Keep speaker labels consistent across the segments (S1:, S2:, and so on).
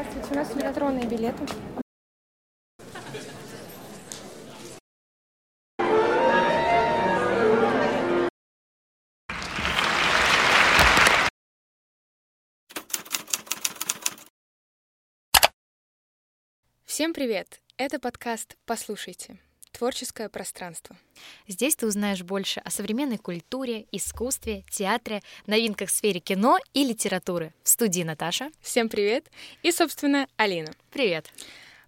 S1: Здравствуйте, у нас лототронные билеты.
S2: Всем привет! Это подкаст «Послушайте». Творческое пространство.
S3: Здесь ты узнаешь больше о современной культуре, искусстве, театре, новинках в сфере кино и литературы. В студии Наташа.
S2: Всем привет! И, собственно, Алина.
S3: Привет!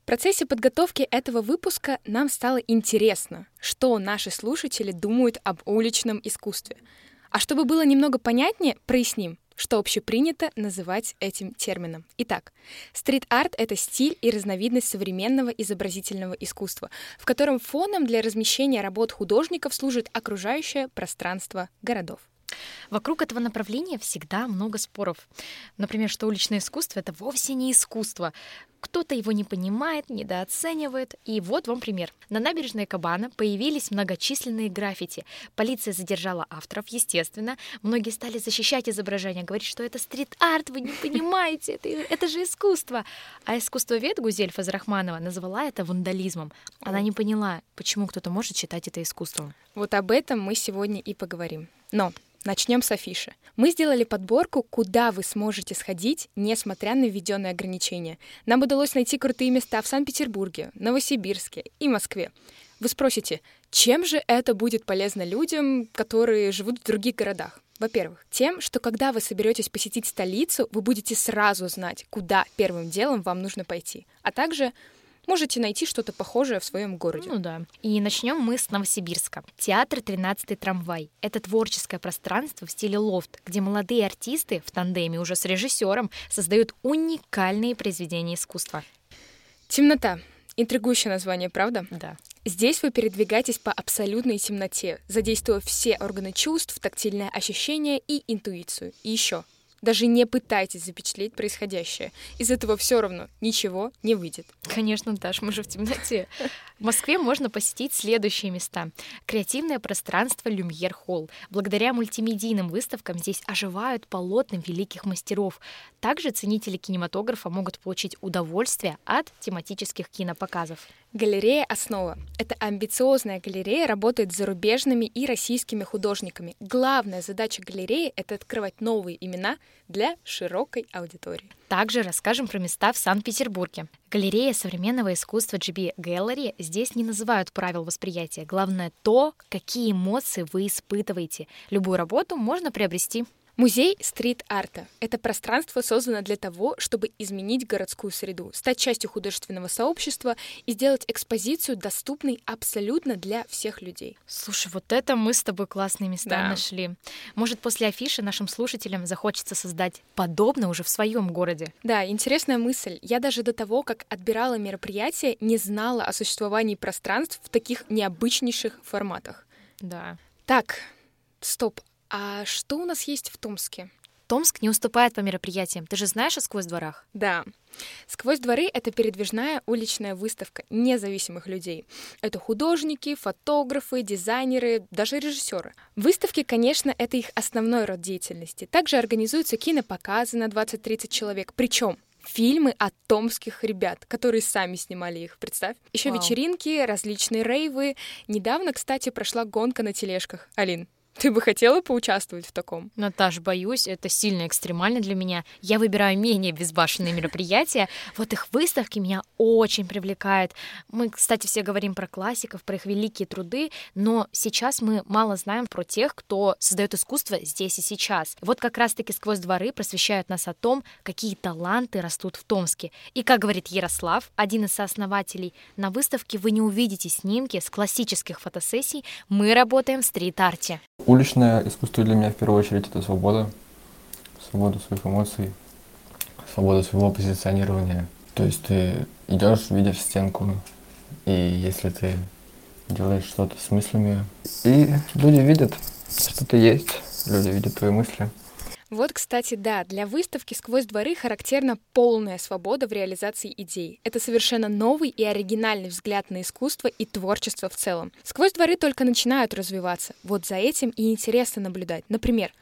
S2: В процессе подготовки этого выпуска нам стало интересно, что наши слушатели думают об уличном искусстве. А чтобы было немного понятнее, проясним что общепринято называть этим термином. Итак, стрит-арт — это стиль и разновидность современного изобразительного искусства, в котором фоном для размещения работ художников служит окружающее пространство городов.
S3: Вокруг этого направления всегда много споров. Например, что уличное искусство — это вовсе не искусство. Кто-то его не понимает, недооценивает. И вот вам пример. На набережной Кабана появились многочисленные граффити. Полиция задержала авторов, естественно. Многие стали защищать изображение, говорить, что это стрит-арт, вы не понимаете, это, это же искусство. А искусствовед Гузель Фазрахманова назвала это вандализмом. Она не поняла, почему кто-то может считать это искусством.
S2: Вот об этом мы сегодня и поговорим. Но Начнем с афиши. Мы сделали подборку, куда вы сможете сходить, несмотря на введенные ограничения. Нам удалось найти крутые места в Санкт-Петербурге, Новосибирске и Москве. Вы спросите, чем же это будет полезно людям, которые живут в других городах? Во-первых, тем, что когда вы соберетесь посетить столицу, вы будете сразу знать, куда первым делом вам нужно пойти. А также можете найти что-то похожее в своем городе.
S3: Ну да. И начнем мы с Новосибирска. Театр «13 трамвай». Это творческое пространство в стиле лофт, где молодые артисты в тандеме уже с режиссером создают уникальные произведения искусства.
S2: Темнота. Интригующее название, правда?
S3: Да.
S2: Здесь вы передвигаетесь по абсолютной темноте, задействуя все органы чувств, тактильное ощущение и интуицию. И еще даже не пытайтесь запечатлеть происходящее. Из этого все равно ничего не выйдет.
S3: Конечно, Даш, мы же в темноте. В Москве можно посетить следующие места. Креативное пространство Люмьер Холл. Благодаря мультимедийным выставкам здесь оживают полотна великих мастеров. Также ценители кинематографа могут получить удовольствие от тематических кинопоказов.
S2: Галерея «Основа». Это амбициозная галерея, работает с зарубежными и российскими художниками. Главная задача галереи — это открывать новые имена для широкой аудитории.
S3: Также расскажем про места в Санкт-Петербурге. Галерея современного искусства GB Gallery здесь не называют правил восприятия. Главное то, какие эмоции вы испытываете. Любую работу можно приобрести
S2: Музей стрит-арта — это пространство создано для того, чтобы изменить городскую среду, стать частью художественного сообщества и сделать экспозицию доступной абсолютно для всех людей.
S3: Слушай, вот это мы с тобой классные места да. нашли. Может, после афиши нашим слушателям захочется создать подобное уже в своем городе?
S2: Да, интересная мысль. Я даже до того, как отбирала мероприятие, не знала о существовании пространств в таких необычнейших форматах.
S3: Да.
S2: Так, стоп, а что у нас есть в Томске?
S3: Томск не уступает по мероприятиям. Ты же знаешь о «Сквозь дворах»?
S2: Да. «Сквозь дворы» — это передвижная уличная выставка независимых людей. Это художники, фотографы, дизайнеры, даже режиссеры. Выставки, конечно, это их основной род деятельности. Также организуются кинопоказы на 20-30 человек. Причем фильмы о томских ребят, которые сами снимали их, представь. Еще вечеринки, различные рейвы. Недавно, кстати, прошла гонка на тележках. Алин, ты бы хотела поучаствовать в таком?
S3: Наташ, боюсь, это сильно экстремально для меня. Я выбираю менее безбашенные мероприятия. Вот их выставки меня очень привлекают. Мы, кстати, все говорим про классиков, про их великие труды, но сейчас мы мало знаем про тех, кто создает искусство здесь и сейчас. Вот как раз-таки сквозь дворы просвещают нас о том, какие таланты растут в Томске. И, как говорит Ярослав, один из сооснователей, на выставке вы не увидите снимки с классических фотосессий, мы работаем в стрит-арте.
S4: Уличное искусство для меня в первую очередь это свобода, свобода своих эмоций, свобода своего позиционирования. То есть ты идешь, видишь стенку, и если ты делаешь что-то с мыслями, и люди видят, что ты есть, люди видят твои мысли.
S2: Вот, кстати, да, для выставки «Сквозь дворы» характерна полная свобода в реализации идей. Это совершенно новый и оригинальный взгляд на искусство и творчество в целом. «Сквозь дворы» только начинают развиваться. Вот за этим и интересно наблюдать. Например,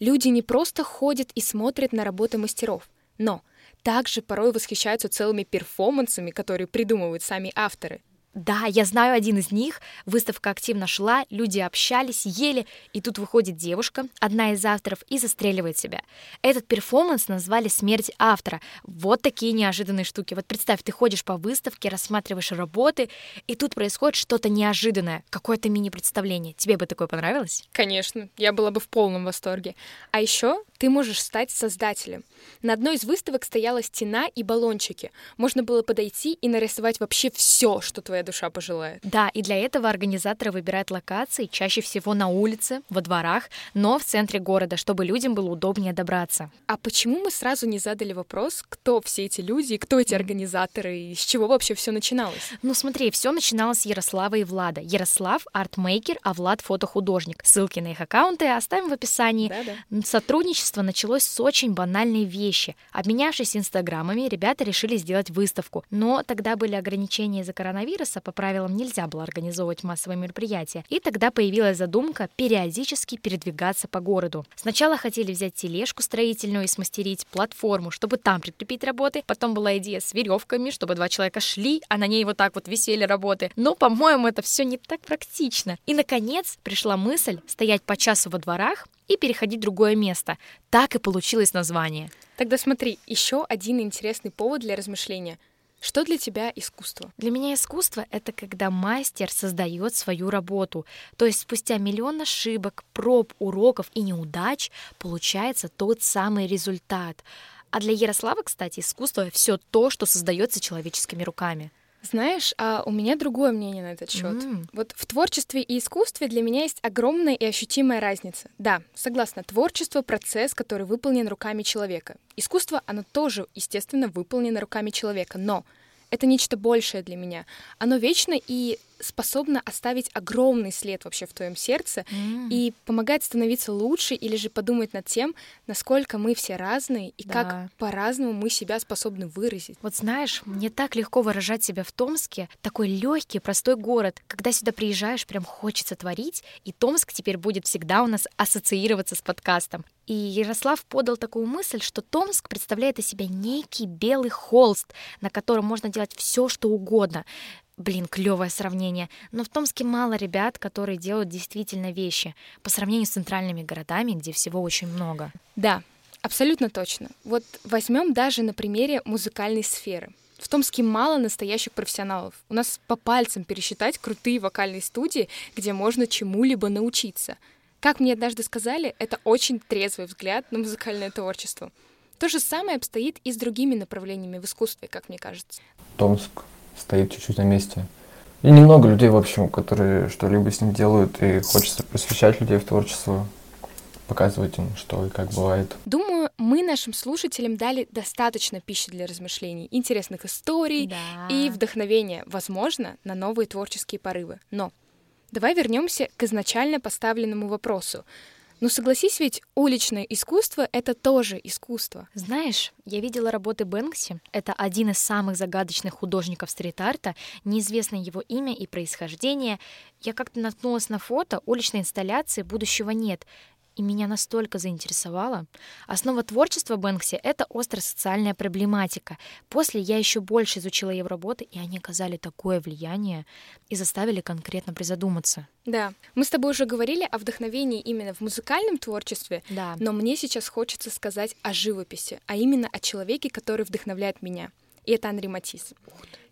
S2: люди не просто ходят и смотрят на работы мастеров, но также порой восхищаются целыми перформансами, которые придумывают сами авторы.
S3: Да, я знаю один из них. Выставка активно шла, люди общались, ели, и тут выходит девушка, одна из авторов, и застреливает себя. Этот перформанс назвали «Смерть автора». Вот такие неожиданные штуки. Вот представь, ты ходишь по выставке, рассматриваешь работы, и тут происходит что-то неожиданное, какое-то мини-представление. Тебе бы такое понравилось?
S2: Конечно, я была бы в полном восторге. А еще ты можешь стать создателем. На одной из выставок стояла стена и баллончики. Можно было подойти и нарисовать вообще все, что твоя душа пожелает.
S3: Да, и для этого организаторы выбирают локации чаще всего на улице, во дворах, но в центре города, чтобы людям было удобнее добраться.
S2: А почему мы сразу не задали вопрос, кто все эти люди, кто эти организаторы и с чего вообще все начиналось?
S3: Ну смотри, все начиналось с Ярослава и Влада. Ярослав — артмейкер, а Влад — фотохудожник. Ссылки на их аккаунты оставим в описании.
S2: Да-да.
S3: Сотрудничество началось с очень банальной вещи. Обменявшись инстаграмами, ребята решили сделать выставку. Но тогда были ограничения из-за коронавируса, по правилам нельзя было организовывать массовые мероприятия. И тогда появилась задумка периодически передвигаться по городу. Сначала хотели взять тележку строительную и смастерить платформу, чтобы там прикрепить работы. Потом была идея с веревками, чтобы два человека шли, а на ней вот так вот висели работы. Но, по-моему, это все не так практично. И, наконец, пришла мысль стоять по часу во дворах и переходить в другое место. Так и получилось название.
S2: Тогда смотри, еще один интересный повод для размышления. Что для тебя искусство?
S3: Для меня искусство — это когда мастер создает свою работу. То есть спустя миллион ошибок, проб, уроков и неудач получается тот самый результат. А для Ярослава, кстати, искусство — все то, что создается человеческими руками.
S2: Знаешь, а у меня другое мнение на этот счет.
S3: М.
S2: Вот в творчестве и искусстве для меня есть огромная и ощутимая разница. Да, согласна, творчество — процесс, который выполнен руками человека. Искусство, оно тоже, естественно, выполнено руками человека, но это нечто большее для меня. Оно вечно и способно оставить огромный след вообще в твоем сердце и помогает становиться лучше или же подумать над тем, насколько мы все разные и
S3: Да.
S2: как по-разному мы себя способны выразить.
S3: Вот знаешь, мне так легко выражать себя в Томске. Такой легкий, простой город. Когда сюда приезжаешь, прям хочется творить. И Томск теперь будет всегда у нас ассоциироваться с подкастом. И Ярослав подал такую мысль, что Томск представляет из себя некий белый холст, на котором можно делать все, что угодно. Блин, клевое сравнение. Но в Томске мало ребят, которые делают действительно вещи. По сравнению с центральными городами, где всего очень много.
S2: Да, абсолютно точно. Вот возьмем даже на примере музыкальной сферы. В Томске мало настоящих профессионалов. У нас по пальцам пересчитать крутые вокальные студии, где можно чему-либо научиться. Как мне однажды сказали, это очень трезвый взгляд на музыкальное творчество. То же самое обстоит и с другими направлениями в искусстве, как мне кажется.
S4: Томск стоит чуть-чуть на месте. И немного людей, в общем, которые что-либо с ним делают, и хочется просвещать людей в творчество, показывать им, что и как бывает.
S2: Думаю, мы нашим слушателям дали достаточно пищи для размышлений, интересных историй
S3: Да.
S2: и вдохновения, возможно, на новые творческие порывы. Но давай вернемся к изначально поставленному вопросу. Ну согласись, ведь уличное искусство — это тоже искусство.
S3: Знаешь, я видела работы Бэнкси. Это один из самых загадочных художников стрит-арта. Неизвестно его имя и происхождение. Я как-то наткнулась на фото уличной инсталляции «Будущего нет», и меня настолько заинтересовало. Основа творчества Бэнкси — это остросоциальная проблематика. После я еще больше изучила его работы, и они оказали такое влияние и заставили конкретно призадуматься.
S2: Да, мы с тобой уже говорили о вдохновении именно в музыкальном творчестве,
S3: Да.
S2: но мне сейчас хочется сказать о живописи, а именно о человеке, который вдохновляет меня. И это Анри Матисс.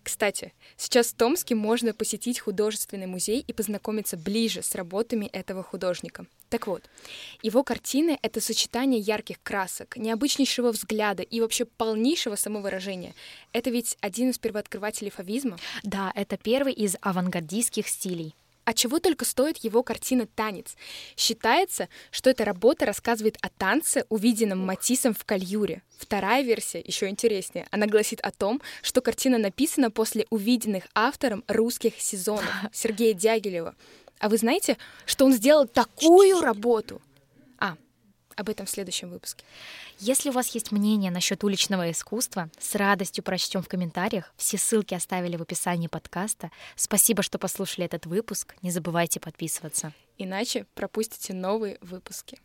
S2: Кстати, сейчас в Томске можно посетить художественный музей и познакомиться ближе с работами этого художника. Так вот, его картины — это сочетание ярких красок, необычнейшего взгляда и вообще полнейшего самовыражения. Это ведь один из первооткрывателей фавизма.
S3: Да, это первый из авангардистских стилей.
S2: А чего только стоит его картина «Танец». Считается, что эта работа рассказывает о танце, увиденном Матиссом в Кальюре. Вторая версия еще интереснее. Она гласит о том, что картина написана после увиденных автором русских сезонов Сергея Дягилева. А вы знаете, что он сделал такую работу? А, об этом в следующем выпуске.
S3: Если у вас есть мнение насчет уличного искусства, с радостью прочтем в комментариях. Все ссылки оставили в описании подкаста. Спасибо, что послушали этот выпуск. Не забывайте подписываться.
S2: Иначе пропустите новые выпуски.